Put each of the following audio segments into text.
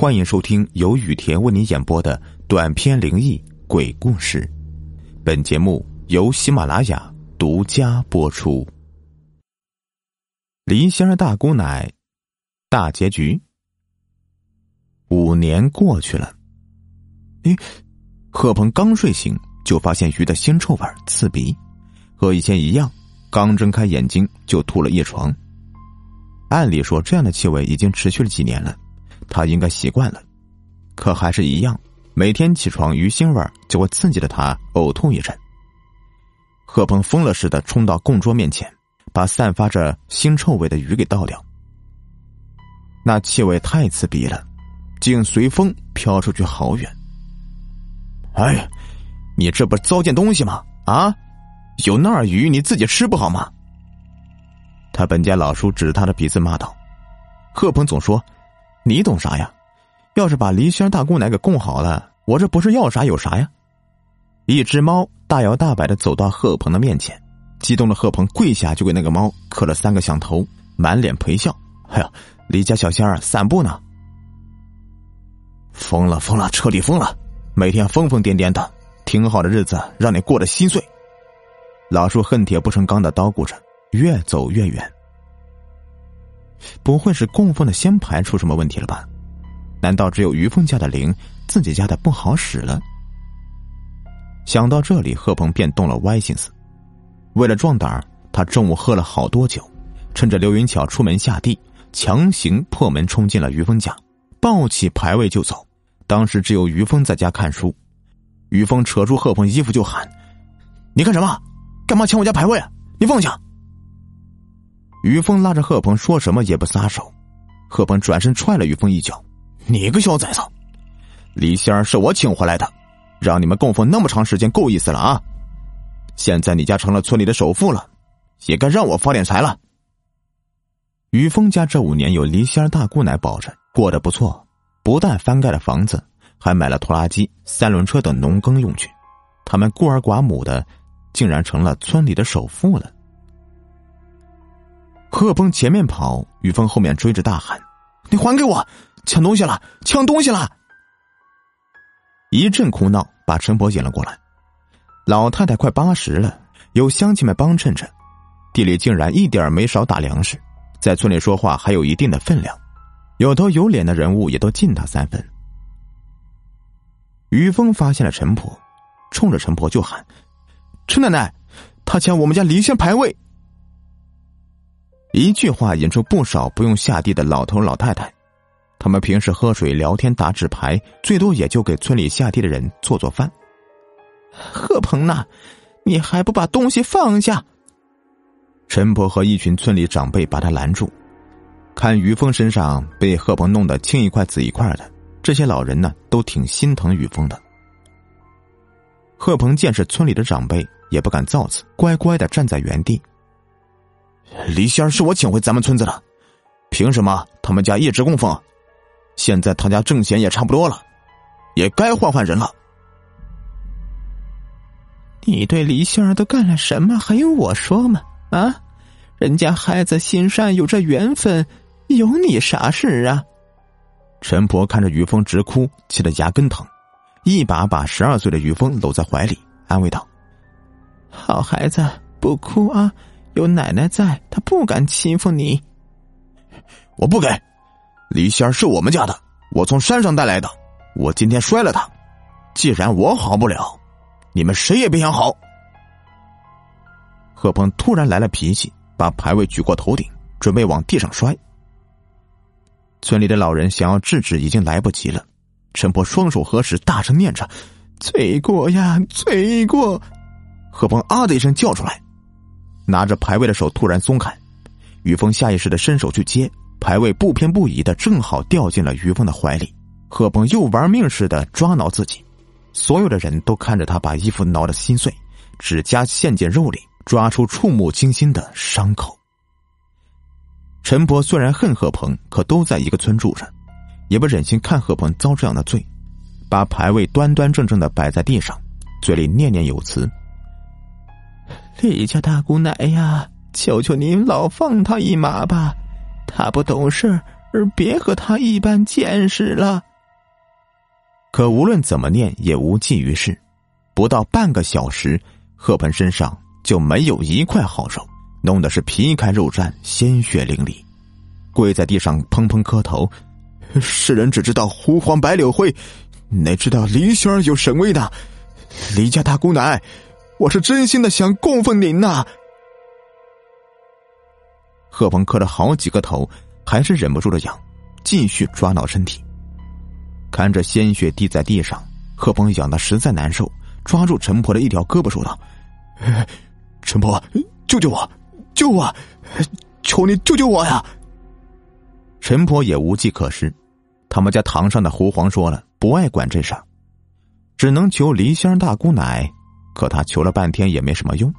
欢迎收听由雨田为你演播的短篇灵异鬼故事。本节目由喜马拉雅独家播出。梨仙儿大姑奶，大结局。五年过去了，哎，贺鹏刚睡醒就发现鱼的腥臭味刺鼻，和以前一样，刚睁开眼睛就吐了一床。按理说，这样的气味已经持续了几年了。他应该习惯了，可还是一样，每天起床鱼腥味就会刺激的他呕吐一阵。贺鹏疯了似的冲到供桌面前，把散发着腥臭味的鱼给倒掉。那气味太刺鼻了，竟随风飘出去好远。哎，你这不是糟践东西吗？啊，有那儿鱼你自己吃不好吗？他本家老叔指着他的鼻子骂道：“贺鹏总说。”你懂啥呀？要是把黎仙大姑奶给供好了，我这不是要啥有啥呀？一只猫大摇大摆的走到贺鹏的面前，激动的贺鹏跪下就给那个猫磕了三个响头，满脸陪笑。哎呀，离家小仙儿散步呢？疯了疯了，彻底疯了！每天疯疯癫癫的，挺好的日子让你过得稀碎。老树恨铁不成钢的叨咕着，越走越远。不会是供奉的仙牌出什么问题了吧？难道只有于峰家的灵，自己家的不好使了？想到这里，贺鹏便动了歪心思。为了壮胆他中午喝了好多酒，趁着刘云巧出门下地，强行破门冲进了于峰家，抱起牌位就走。当时只有于峰在家看书，于峰扯住贺鹏衣服就喊：“你干什么？干嘛抢我家牌位啊？你放下！”于峰拉着贺鹏，说什么也不撒手。贺鹏转身踹了于峰一脚：“你个小崽子！李仙儿是我请回来的，让你们供奉那么长时间够意思了啊！现在你家成了村里的首富了，也该让我发点财了。”于峰家这五年有李仙儿大姑奶保着，过得不错，不但翻盖了房子，还买了拖拉机、三轮车等农耕用具。他们孤儿寡母的，竟然成了村里的首富了。贺峰前面跑，于峰后面追着大喊：“你还给我！抢东西了！抢东西了！”一阵哭闹把陈婆引了过来。老太太快八十了，有乡亲们帮衬着，地里竟然一点没少打粮食，在村里说话还有一定的分量，有头有脸的人物也都敬他三分。于峰发现了陈婆，冲着陈婆就喊：“陈奶奶，他抢我们家离仙牌位！”一句话引出不少不用下地的老头老太太，他们平时喝水、聊天、打纸牌，最多也就给村里下地的人做做饭。贺鹏呐，你还不把东西放下？陈婆和一群村里长辈把他拦住。看于峰身上被贺鹏弄得青一块紫一块的，这些老人呢都挺心疼于峰的。贺鹏见是村里的长辈，也不敢造次，乖乖的站在原地。李仙儿是我请回咱们村子的，凭什么他们家一直供奉？现在他家挣钱也差不多了，也该换换人了。你对李仙儿都干了什么？还用我说吗？啊，人家孩子心善，有这缘分，有你啥事啊？陈婆看着于峰直哭，气得牙根疼，一把把十二岁的于峰搂在怀里，安慰道：“好孩子，不哭啊。”有奶奶在，他不敢欺负你。我不给，李仙儿是我们家的，我从山上带来的。我今天摔了他，既然我好不了，你们谁也别想好。贺鹏突然来了脾气，把牌位举过头顶，准备往地上摔。村里的老人想要制止，已经来不及了。陈婆双手合十，大声念着：“罪过呀，罪过！”贺鹏啊的一声叫出来。拿着牌位的手突然松开，于峰下意识的伸手去接牌位，不偏不倚的正好掉进了于峰的怀里。贺鹏又玩命似的抓挠自己，所有的人都看着他把衣服挠得心碎，指甲陷进肉里，抓出触目惊心的伤口。陈伯虽然恨贺鹏，可都在一个村住着，也不忍心看贺鹏遭这样的罪，把牌位端端正正的摆在地上，嘴里念念有词。李家大姑奶呀，求求您老放他一马吧，他不懂事儿，别和他一般见识了。可无论怎么念也无济于事。不到半个小时，贺鹏身上就没有一块好肉，弄得是皮开肉绽，鲜血淋漓，跪在地上砰砰磕头。世人只知道狐黄白柳灰，哪知道黎仙儿有神威的？黎家大姑奶，我是真心的想供奉您呐！贺鹏磕了好几个头，还是忍不住的痒，继续抓挠身体。看着鲜血滴在地上，贺鹏痒的实在难受，抓住陈婆的一条胳膊说道：“陈婆，救救我，救我！求你救救我呀！”陈婆也无计可施。他们家堂上的狐皇说了，不爱管这事儿，只能求梨香大姑奶。可他求了半天也没什么用。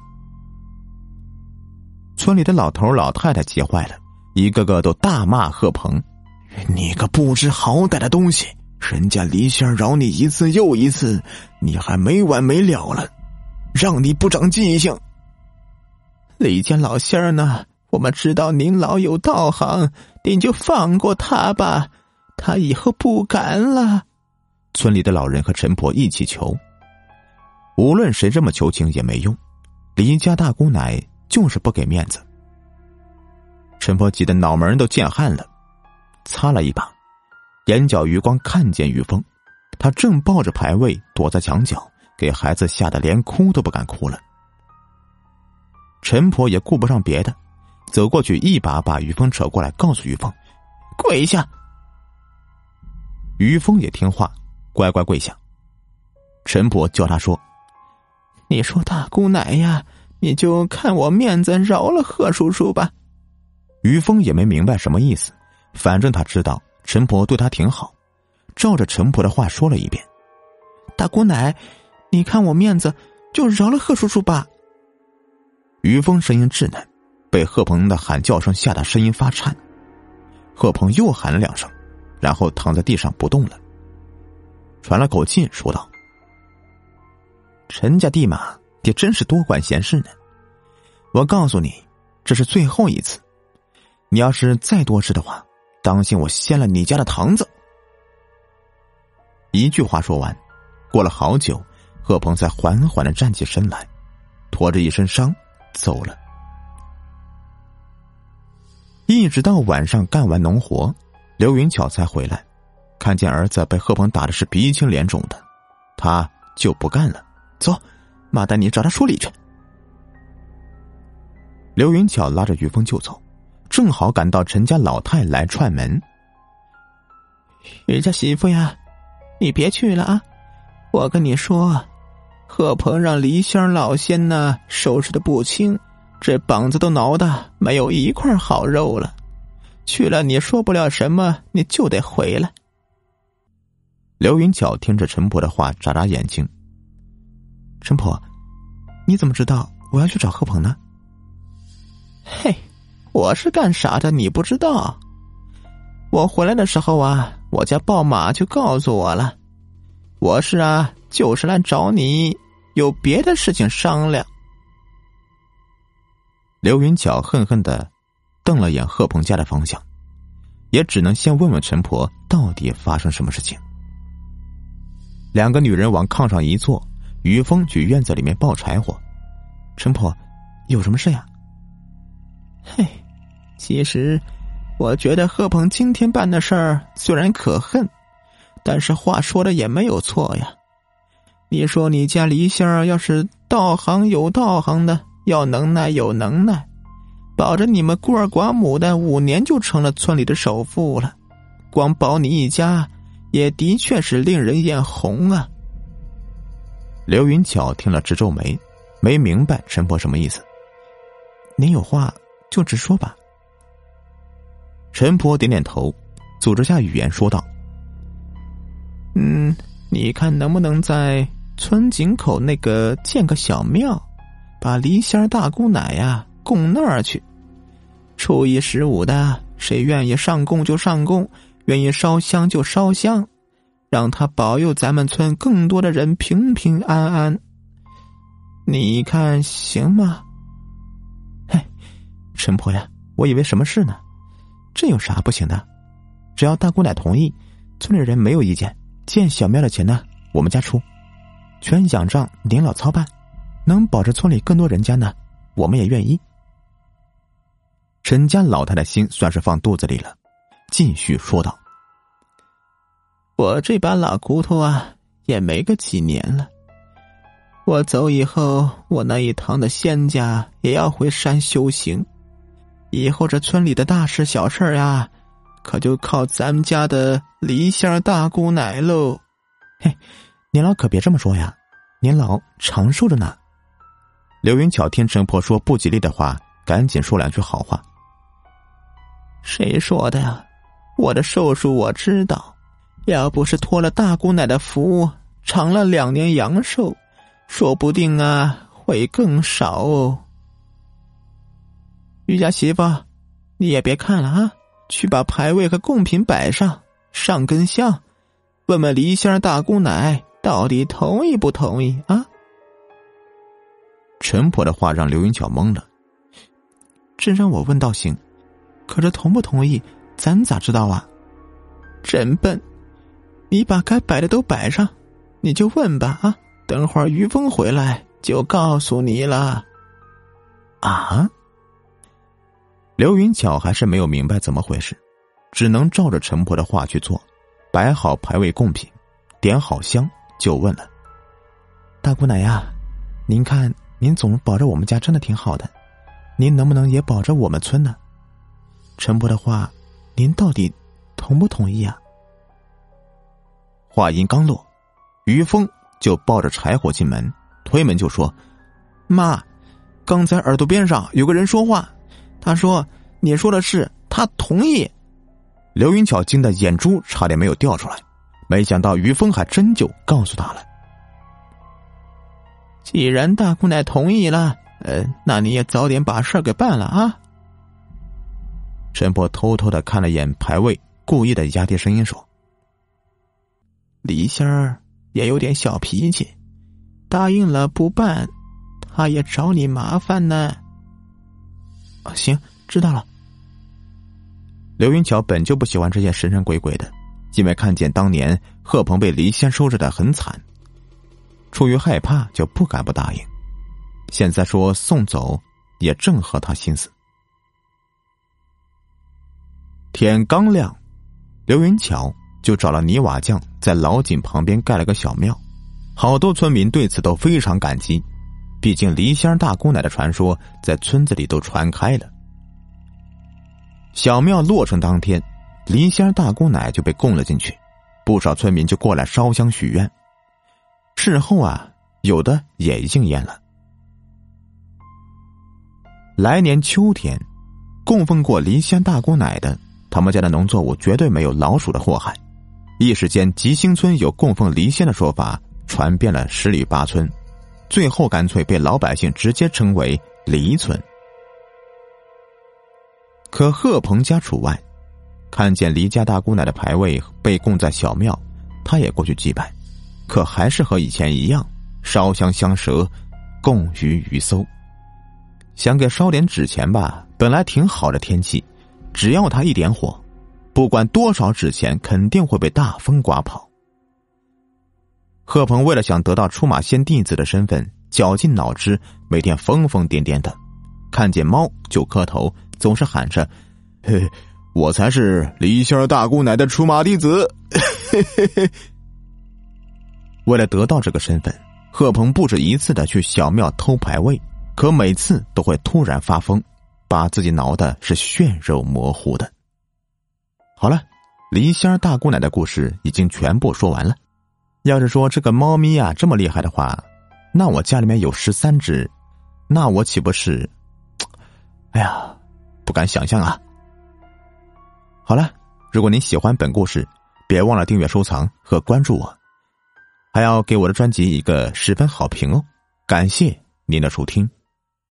村里的老头老太太急坏了，一个个都大骂贺鹏：“你个不知好歹的东西！人家梨香饶你一次又一次，你还没完没了了，让你不长记性。”李家老仙儿呢？我们知道您老有道行，您就放过他吧。他以后不敢了。村里的老人和陈婆一起求，无论谁这么求情也没用，李家大姑奶就是不给面子。陈婆急得脑门都见汗了，擦了一把，眼角余光看见于峰，他正抱着牌位躲在墙角，给孩子吓得连哭都不敢哭了。陈婆也顾不上别的，走过去一把把于峰扯过来，告诉于峰：“跪下。”于峰也听话，乖乖跪下。陈婆叫他说：“你说大姑奶呀，你就看我面子，饶了贺叔叔吧。”于峰也没明白什么意思，反正他知道陈婆对他挺好，照着陈婆的话说了一遍：“大姑奶，你看我面子，就饶了贺叔叔吧。”于峰声音稚嫩，被贺鹏的喊叫声吓得声音发颤。贺鹏又喊了两声。然后躺在地上不动了，喘了口气，说道：“陈家地马，也真是多管闲事呢。我告诉你，这是最后一次，你要是再多事的话，当心我掀了你家的堂子。”一句话说完，过了好久，贺鹏才缓缓的站起身来，拖着一身伤走了。一直到晚上干完农活。刘云巧才回来，看见儿子被贺鹏打的是鼻青脸肿的，他就不干了。走，妈带你找他说理去。刘云巧拉着于峰就走，正好赶到陈家老太来串门。人家媳妇呀，你别去了啊！我跟你说，贺鹏让梨香老仙呢收拾的不轻，这膀子都挠的没有一块好肉了。去了，你说不了什么，你就得回来。刘云巧听着陈婆的话，眨眨眼睛。陈婆，你怎么知道我要去找贺鹏呢？嘿，我是干啥的？你不知道？我回来的时候啊，我家豹马就告诉我了。我是啊，就是来找你，有别的事情商量。刘云巧恨恨的。瞪了眼贺鹏家的方向，也只能先问问陈婆到底发生什么事情。两个女人往炕上一坐，于峰去院子里面抱柴火。陈婆，有什么事呀？嘿，其实我觉得贺鹏今天办的事儿虽然可恨，但是话说的也没有错呀。你说你家黎仙儿要是道行有道行的，要能耐有能耐。保着你们孤儿寡母的，五年就成了村里的首富了。光保你一家，也的确是令人眼红啊。刘云巧听了直皱眉，没明白陈婆什么意思。您有话就直说吧。陈婆点点头，组织下语言说道：“嗯，你看能不能在村井口那个建个小庙，把梨仙大姑奶呀。”供那儿去，初一十五的，谁愿意上供就上供，愿意烧香就烧香，让他保佑咱们村更多的人平平安安。你看行吗？嘿，陈婆呀，我以为什么事呢？这有啥不行的？只要大姑奶同意，村里人没有意见，建小庙的钱呢，我们家出，全仰仗您老操办，能保着村里更多人家呢，我们也愿意。陈家老太太心算是放肚子里了，继续说道：“我这把老骨头啊，也没个几年了。我走以后，我那一堂的仙家也要回山修行，以后这村里的大事小事呀。”可就靠咱们家的梨香大姑奶喽！嘿，您老可别这么说呀，您老长寿着呢。刘云巧听神婆说不吉利的话，赶紧说两句好话。谁说的呀？我的寿数我知道，要不是托了大姑奶的福，长了两年阳寿，说不定啊会更少哦。余家媳妇，你也别看了啊。去把牌位和贡品摆上，上根香，问问梨香大姑奶到底同意不同意啊？陈婆的话让刘云巧懵了。真让我问倒行，可这同不同意，咱咋知道啊？真笨！你把该摆的都摆上，你就问吧啊！等会儿于峰回来就告诉你了。啊？刘云巧还是没有明白怎么回事，只能照着陈婆的话去做，摆好牌位贡品，点好香，就问了：“大姑奶呀，您看您总保着我们家真的挺好的，您能不能也保着我们村呢？陈婆的话，您到底同不同意啊？”话音刚落，于峰就抱着柴火进门，推门就说：“妈，刚才耳朵边上有个人说话。”他说：“你说的是他同意。”刘云巧惊得眼珠差点没有掉出来，没想到于峰还真就告诉他了。既然大姑奶同意了，呃，那你也早点把事儿给办了啊。陈婆偷偷的看了眼牌位，故意的压低声音说：“李仙儿也有点小脾气，答应了不办，他也找你麻烦呢。”啊，行，知道了。刘云巧本就不喜欢这些神神鬼鬼的，因为看见当年贺鹏被黎仙收拾的很惨，出于害怕就不敢不答应。现在说送走，也正合他心思。天刚亮，刘云巧就找了泥瓦匠，在老井旁边盖了个小庙，好多村民对此都非常感激。毕竟梨香大姑奶的传说在村子里都传开了。小庙落成当天，梨香大姑奶就被供了进去，不少村民就过来烧香许愿。事后啊，有的也应验了。来年秋天，供奉过梨香大姑奶的，他们家的农作物绝对没有老鼠的祸害。一时间，吉星村有供奉离仙的说法传遍了十里八村。最后，干脆被老百姓直接称为“离村”。可贺鹏家除外，看见黎家大姑奶的牌位被供在小庙，他也过去祭拜，可还是和以前一样，烧香香蛇，供鱼鱼搜。想给烧点纸钱吧，本来挺好的天气，只要他一点火，不管多少纸钱，肯定会被大风刮跑。贺鹏为了想得到出马仙弟子的身份，绞尽脑汁，每天疯疯癫癫的，看见猫就磕头，总是喊着：“嘿嘿，我才是李仙大姑奶的出马弟子。”为了得到这个身份，贺鹏不止一次的去小庙偷牌位，可每次都会突然发疯，把自己挠的是血肉模糊的。好了，李仙大姑奶的故事已经全部说完了。要是说这个猫咪啊这么厉害的话，那我家里面有十三只，那我岂不是？哎呀，不敢想象啊！好了，如果您喜欢本故事，别忘了订阅、收藏和关注我，还要给我的专辑一个十分好评哦！感谢您的收听。